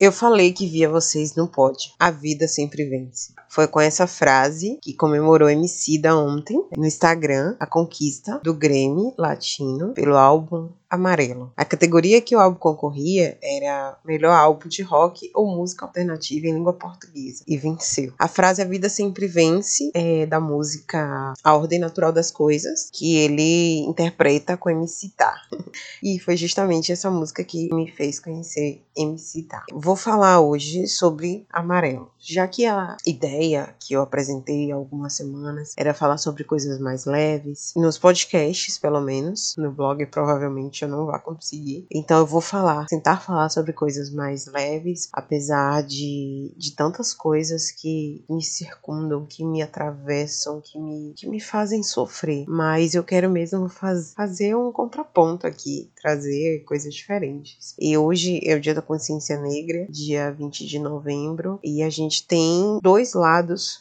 Eu falei que via vocês não pode. A vida sempre vence. Foi com essa frase que comemorou Emicida ontem no Instagram a conquista do Grammy Latino pelo álbum Amarelo. A categoria que o álbum concorria era melhor álbum de rock ou música alternativa em língua portuguesa e venceu. A frase A Vida Sempre Vence é da música A Ordem Natural das Coisas, que ele interpreta com MC Tá. e foi justamente essa música que me fez conhecer MC Tá. Vou falar hoje sobre Amarelo, já que a ideia que eu apresentei há algumas semanas era falar sobre coisas mais leves, nos podcasts pelo menos, no blog provavelmente eu não vá conseguir. Então eu vou falar, tentar falar sobre coisas mais leves, apesar de, de tantas coisas que me circundam, que me atravessam, que me, que me fazem sofrer. Mas eu quero mesmo faz, fazer um contraponto aqui, trazer coisas diferentes. E hoje é o Dia da Consciência Negra, dia 20 de novembro, e a gente tem dois lados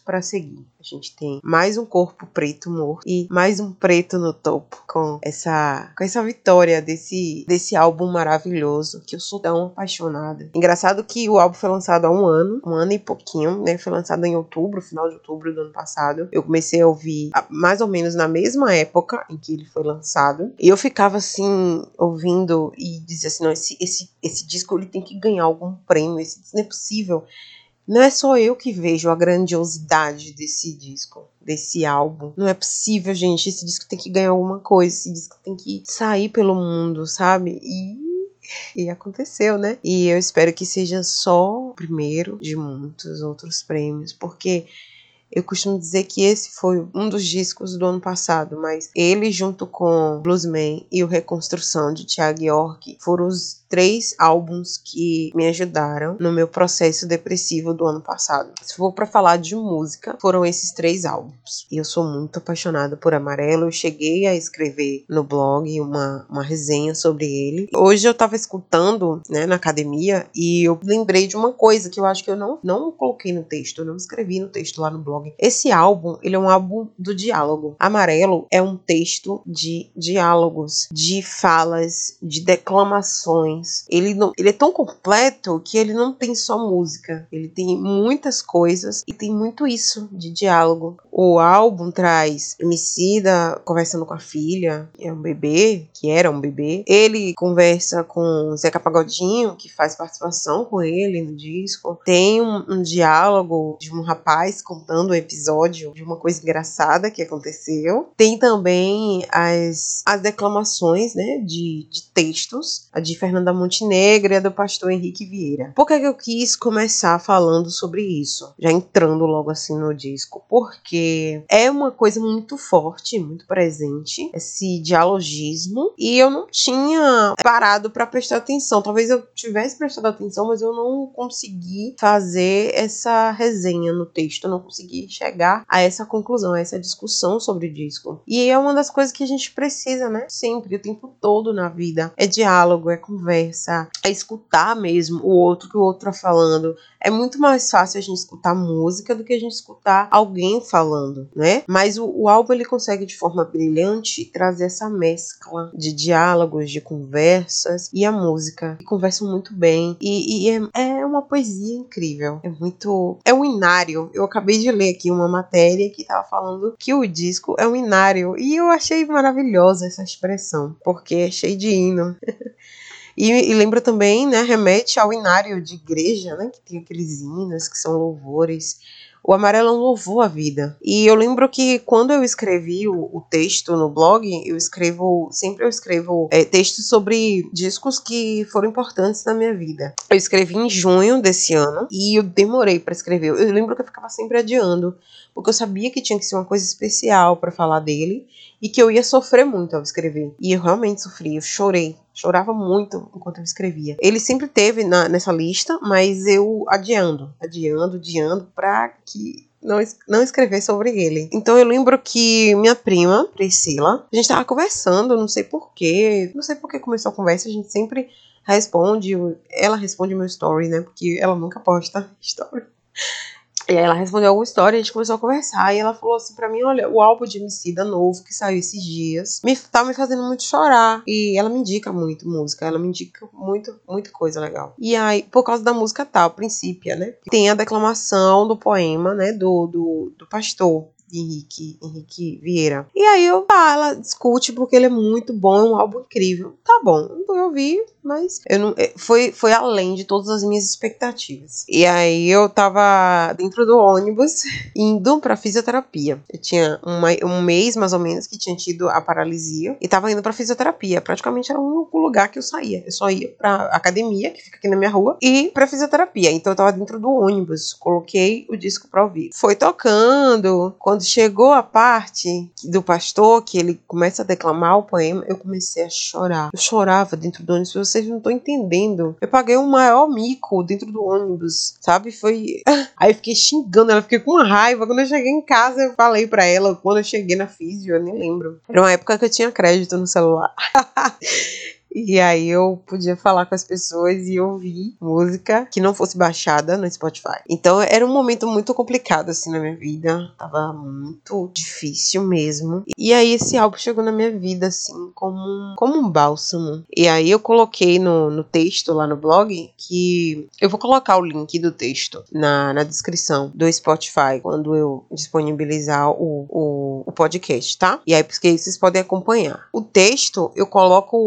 para seguir. A gente tem mais um corpo preto morto e mais um preto no topo com essa com essa vitória desse desse álbum maravilhoso que eu sou tão apaixonada. Engraçado que o álbum foi lançado há um ano, um ano e pouquinho, né? Foi lançado em outubro, final de outubro do ano passado. Eu comecei a ouvir mais ou menos na mesma época em que ele foi lançado. E eu ficava assim ouvindo e dizia assim, não, esse esse esse disco ele tem que ganhar algum prêmio, esse não é possível não é só eu que vejo a grandiosidade desse disco, desse álbum. Não é possível, gente. Esse disco tem que ganhar alguma coisa. Esse disco tem que sair pelo mundo, sabe? E e aconteceu, né? E eu espero que seja só o primeiro de muitos outros prêmios, porque eu costumo dizer que esse foi um dos discos do ano passado, mas ele junto com Bluesman e o Reconstrução de Thiago York foram os três álbuns que me ajudaram no meu processo depressivo do ano passado. Se for para falar de música, foram esses três álbuns. E eu sou muito apaixonada por Amarelo. Eu cheguei a escrever no blog uma, uma resenha sobre ele. Hoje eu tava escutando, né, na academia e eu lembrei de uma coisa que eu acho que eu não, não coloquei no texto, eu não escrevi no texto lá no blog. Esse álbum, ele é um álbum do diálogo. Amarelo é um texto de diálogos, de falas, de declamações ele, não, ele é tão completo que ele não tem só música. Ele tem muitas coisas e tem muito isso de diálogo. O álbum traz Emicida conversando com a filha, que é um bebê, que era um bebê. Ele conversa com Zeca Pagodinho, que faz participação com ele no disco. Tem um, um diálogo de um rapaz contando o um episódio de uma coisa engraçada que aconteceu. Tem também as, as declamações, né, de, de textos. A de Fernanda da Montenegro e a do pastor Henrique Vieira. Por que, que eu quis começar falando sobre isso? Já entrando logo assim no disco. Porque é uma coisa muito forte, muito presente, esse dialogismo. E eu não tinha parado para prestar atenção. Talvez eu tivesse prestado atenção, mas eu não consegui fazer essa resenha no texto. Eu não consegui chegar a essa conclusão, a essa discussão sobre o disco. E é uma das coisas que a gente precisa, né? Sempre, o tempo todo na vida. É diálogo, é conversa conversa, a escutar mesmo o outro que o outro tá falando. É muito mais fácil a gente escutar música do que a gente escutar alguém falando, né? Mas o, o álbum ele consegue de forma brilhante trazer essa mescla de diálogos, de conversas e a música. E conversam muito bem. E, e é, é uma poesia incrível. É muito. É um inário. Eu acabei de ler aqui uma matéria que tava falando que o disco é um inário. E eu achei maravilhosa essa expressão, porque é cheio de hino. E, e lembra também, né, remete ao inário de igreja, né, que tem aqueles hinos que são louvores. O amarelo é um louvor à vida. E eu lembro que quando eu escrevi o, o texto no blog, eu escrevo, sempre eu escrevo é, textos sobre discos que foram importantes na minha vida. Eu escrevi em junho desse ano e eu demorei para escrever. Eu lembro que eu ficava sempre adiando, porque eu sabia que tinha que ser uma coisa especial para falar dele e que eu ia sofrer muito ao escrever. E eu realmente sofri, eu chorei. Chorava muito enquanto eu escrevia. Ele sempre teve na, nessa lista, mas eu adiando, adiando, adiando, pra que não, não escrever sobre ele. Então eu lembro que minha prima, Priscila, a gente tava conversando, não sei porquê, não sei por que começou a conversa, a gente sempre responde, ela responde meu story, né? Porque ela nunca posta story. E aí ela respondeu alguma história, a gente começou a conversar. E ela falou assim pra mim: olha, o álbum de Emicida novo que saiu esses dias me tá me fazendo muito chorar. E ela me indica muito música, ela me indica muito, muita coisa legal. E aí, por causa da música tal, Princípia, né? Tem a declamação do poema, né? Do, do, do pastor. Henrique, Henrique Vieira. E aí eu, ah, ela discute porque ele é muito bom, é um álbum incrível. Tá bom, eu ouvi, mas eu não, é, foi, foi além de todas as minhas expectativas. E aí eu tava dentro do ônibus indo pra fisioterapia. Eu tinha uma, um mês mais ou menos que tinha tido a paralisia e tava indo pra fisioterapia. Praticamente era o único lugar que eu saía. Eu só ia pra academia, que fica aqui na minha rua, e pra fisioterapia. Então eu tava dentro do ônibus, coloquei o disco pra ouvir. Foi tocando. Quando chegou a parte do pastor, que ele começa a declamar o poema, eu comecei a chorar. Eu chorava dentro do ônibus vocês não estão entendendo. Eu paguei um maior mico dentro do ônibus, sabe? Foi. Aí eu fiquei xingando ela, fiquei com raiva. Quando eu cheguei em casa, eu falei para ela. Quando eu cheguei na físio, eu nem lembro. Era uma época que eu tinha crédito no celular. E aí eu podia falar com as pessoas e ouvir música que não fosse baixada no Spotify. Então era um momento muito complicado assim na minha vida, tava muito difícil mesmo. E aí esse álbum chegou na minha vida assim como um, como um bálsamo. E aí eu coloquei no, no texto lá no blog que eu vou colocar o link do texto na, na descrição do Spotify quando eu disponibilizar o, o, o podcast, tá? E aí porque vocês podem acompanhar. O texto eu coloco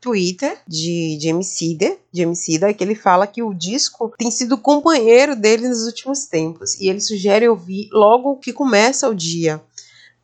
Twitter de, de Emicida, de Emicida, que ele fala que o disco tem sido companheiro dele nos últimos tempos. E ele sugere ouvir logo que começa o dia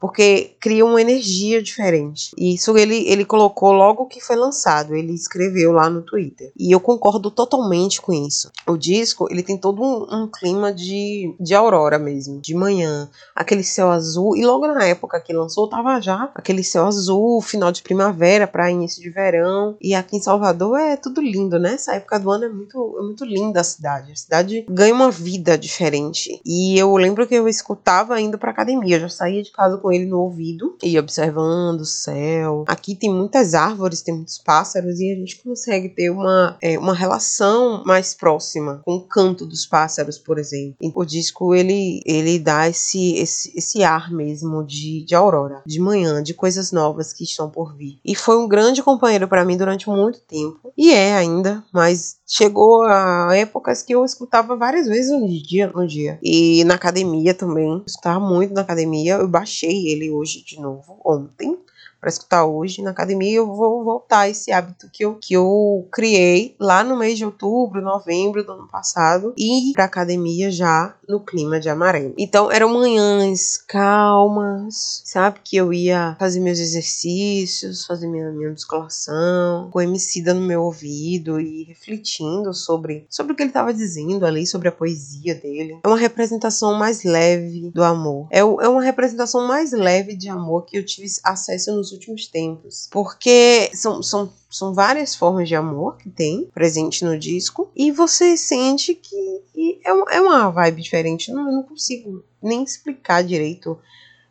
porque cria uma energia diferente. E isso ele, ele colocou logo que foi lançado, ele escreveu lá no Twitter. E eu concordo totalmente com isso. O disco, ele tem todo um, um clima de, de aurora mesmo, de manhã, aquele céu azul, e logo na época que lançou, tava já aquele céu azul, final de primavera para início de verão, e aqui em Salvador é tudo lindo, né? Essa época do ano é muito, é muito linda a cidade. A cidade ganha uma vida diferente. E eu lembro que eu escutava indo pra academia, eu já saía de casa com ele no ouvido e observando o céu. Aqui tem muitas árvores, tem muitos pássaros e a gente consegue ter uma, é, uma relação mais próxima com o canto dos pássaros, por exemplo. E o disco ele, ele dá esse, esse, esse ar mesmo de, de aurora, de manhã, de coisas novas que estão por vir. E foi um grande companheiro para mim durante muito tempo e é ainda, mas chegou a épocas que eu escutava várias vezes no dia, no dia. E na academia também, eu escutava muito na academia. Eu baixei ele hoje de novo, ontem para escutar hoje na academia, eu vou voltar esse hábito que eu, que eu criei lá no mês de outubro, novembro do ano passado, e ir pra academia já no clima de amarelo. Então eram manhãs calmas, sabe? Que eu ia fazer meus exercícios, fazer minha, minha musculação, com emicida no meu ouvido e refletindo sobre, sobre o que ele estava dizendo ali, sobre a poesia dele. É uma representação mais leve do amor. É, é uma representação mais leve de amor que eu tive acesso nos últimos tempos. Porque são, são, são várias formas de amor que tem presente no disco. E você sente que é, é uma vibe diferente. Não, eu não consigo nem explicar direito.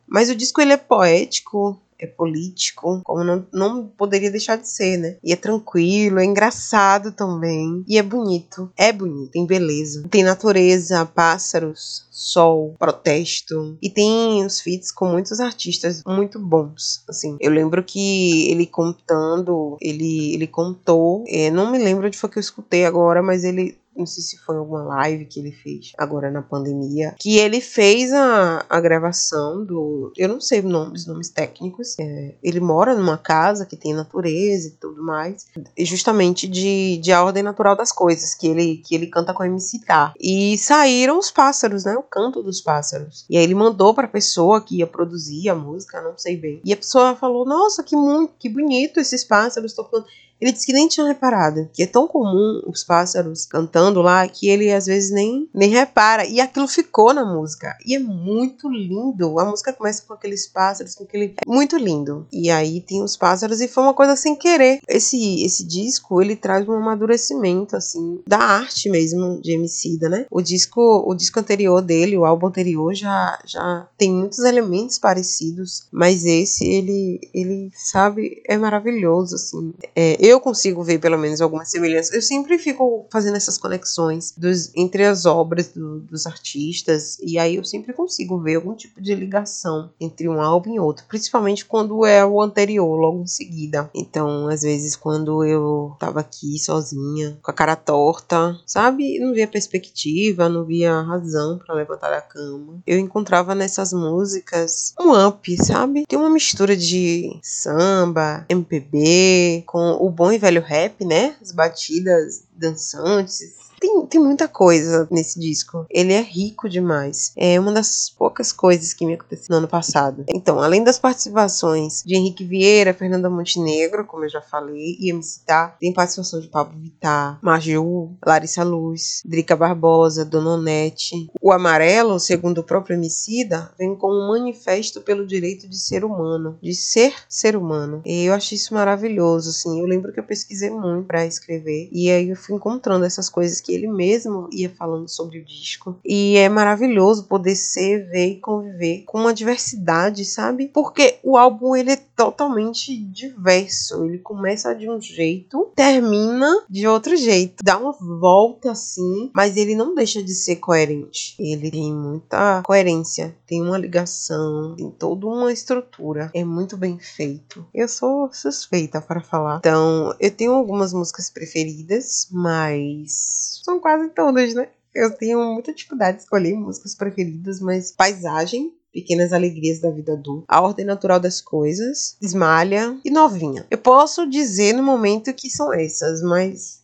Mas o disco ele é poético, é político, como não, não poderia deixar de ser, né? E é tranquilo, é engraçado também. E é bonito. É bonito, tem beleza. Tem natureza, pássaros, sol, protesto. E tem os feats com muitos artistas muito bons. Assim, eu lembro que ele contando, ele, ele contou, é, não me lembro de foi que eu escutei agora, mas ele não sei se foi alguma live que ele fez agora na pandemia, que ele fez a, a gravação do. Eu não sei nomes, nomes técnicos. É, ele mora numa casa que tem natureza e tudo mais, justamente de, de a ordem natural das coisas, que ele, que ele canta com a MC. E saíram os pássaros, né? O canto dos pássaros. E aí ele mandou pra pessoa que ia produzir a música, não sei bem. E a pessoa falou: Nossa, que muito, que bonito esses pássaros tocando. Ele disse que nem tinha reparado, que é tão comum os pássaros cantando lá que ele às vezes nem, nem repara. E aquilo ficou na música. E é muito lindo. A música começa com aqueles pássaros, com aquele. É muito lindo. E aí tem os pássaros e foi uma coisa sem querer. Esse, esse disco, ele traz um amadurecimento, assim, da arte mesmo de Emicida, né? O disco, o disco anterior dele, o álbum anterior, já, já tem muitos elementos parecidos, mas esse, ele, ele sabe, é maravilhoso, assim. É, eu consigo ver pelo menos algumas semelhanças. Eu sempre fico fazendo essas conexões dos, entre as obras do, dos artistas e aí eu sempre consigo ver algum tipo de ligação entre um álbum e outro, principalmente quando é o anterior, logo em seguida. Então, às vezes quando eu tava aqui sozinha, com a cara torta, sabe, não via perspectiva, não via razão para levantar da cama, eu encontrava nessas músicas um up, sabe? Tem uma mistura de samba, MPB, com o bom e velho rap, né? As batidas dançantes, tem, tem muita coisa nesse disco. Ele é rico demais. É uma das poucas coisas que me aconteceu no ano passado. Então, além das participações de Henrique Vieira, Fernanda Montenegro, como eu já falei, e MC Tá, tem participação de Pablo Vittar, Maju, Larissa Luz, Drica Barbosa, Dona Onete. O Amarelo, segundo o próprio Emicida, vem com um manifesto pelo direito de ser humano, de ser ser humano. E eu achei isso maravilhoso, assim. Eu lembro que eu pesquisei muito para escrever e aí eu fui encontrando essas coisas que ele mesmo ia falando sobre o disco. E é maravilhoso poder ser, ver e conviver com uma diversidade, sabe? Porque o álbum ele é totalmente diverso. Ele começa de um jeito, termina de outro jeito. Dá uma volta assim, mas ele não deixa de ser coerente. Ele tem muita coerência, tem uma ligação, tem toda uma estrutura. É muito bem feito. Eu sou suspeita para falar. Então, eu tenho algumas músicas preferidas, mas são quase todas, né? Eu tenho muita dificuldade de escolher músicas preferidas, mas Paisagem, Pequenas Alegrias da Vida Adulta, A Ordem Natural das Coisas, Esmalha e Novinha. Eu posso dizer no momento que são essas, mas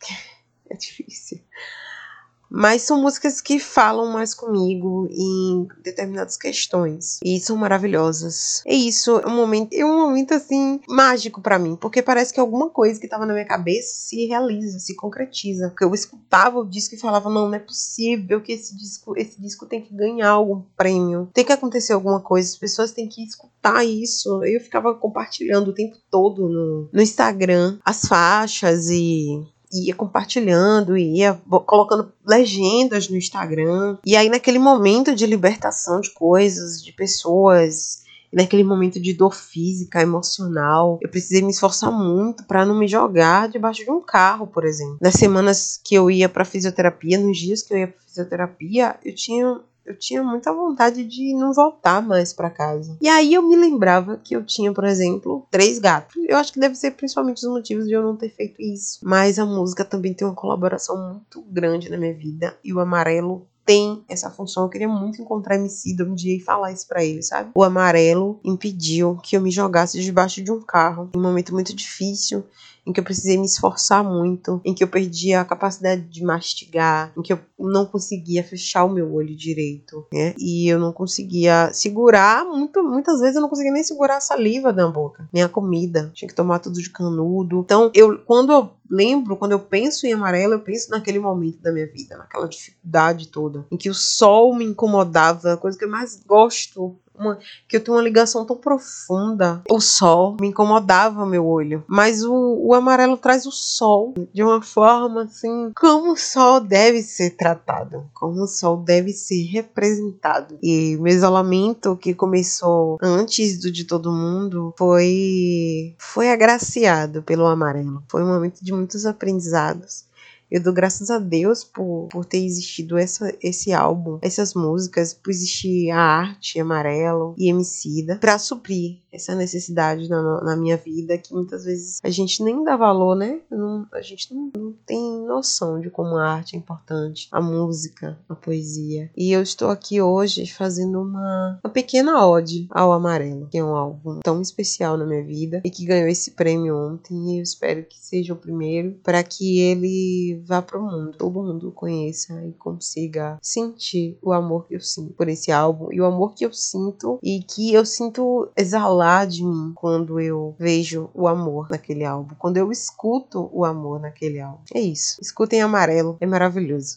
é difícil mas são músicas que falam mais comigo em determinadas questões e são maravilhosas. É isso, é um momento, é um momento assim mágico para mim, porque parece que alguma coisa que tava na minha cabeça se realiza, se concretiza. Porque eu escutava o disco e falava: "Não, não é possível que esse disco, esse disco tem que ganhar algum prêmio. Tem que acontecer alguma coisa, as pessoas têm que escutar isso". Eu ficava compartilhando o tempo todo no, no Instagram as faixas e ia compartilhando, ia colocando legendas no Instagram. E aí, naquele momento de libertação de coisas, de pessoas, naquele momento de dor física, emocional, eu precisei me esforçar muito para não me jogar debaixo de um carro, por exemplo. Nas semanas que eu ia para fisioterapia, nos dias que eu ia para fisioterapia, eu tinha eu tinha muita vontade de não voltar mais para casa. E aí eu me lembrava que eu tinha, por exemplo, três gatos. Eu acho que deve ser principalmente os motivos de eu não ter feito isso. Mas a música também tem uma colaboração muito grande na minha vida. E o amarelo tem essa função. Eu queria muito encontrar Emicida um dia e falar isso para ele, sabe? O amarelo impediu que eu me jogasse debaixo de um carro em um momento muito difícil em que eu precisei me esforçar muito, em que eu perdi a capacidade de mastigar, em que eu não conseguia fechar o meu olho direito, né? E eu não conseguia segurar, muito, muitas vezes eu não conseguia nem segurar a saliva da boca, nem a comida. Tinha que tomar tudo de canudo. Então, eu quando eu lembro, quando eu penso em amarelo, eu penso naquele momento da minha vida, naquela dificuldade toda, em que o sol me incomodava, a coisa que eu mais gosto uma, que eu tenho uma ligação tão profunda. O sol me incomodava meu olho, mas o, o amarelo traz o sol de uma forma assim, como o sol deve ser tratado, como o sol deve ser representado. E meu isolamento que começou antes do de todo mundo foi foi agraciado pelo amarelo. Foi um momento de muitos aprendizados eu dou graças a Deus por, por ter existido essa, esse álbum, essas músicas, por existir a arte amarelo e Emicida para suprir essa necessidade na, na, minha vida que muitas vezes a gente nem dá valor, né? Não, a gente não, não, tem noção de como a arte é importante, a música, a poesia. E eu estou aqui hoje fazendo uma, uma pequena ode ao Amarelo, que é um álbum tão especial na minha vida e que ganhou esse prêmio ontem. E eu espero que seja o primeiro para que ele vá para o mundo, todo mundo conheça e consiga sentir o amor que eu sinto por esse álbum e o amor que eu sinto e que eu sinto exalar de mim quando eu vejo o amor naquele álbum, quando eu escuto o amor naquele álbum. É isso. Escutem Amarelo, é maravilhoso.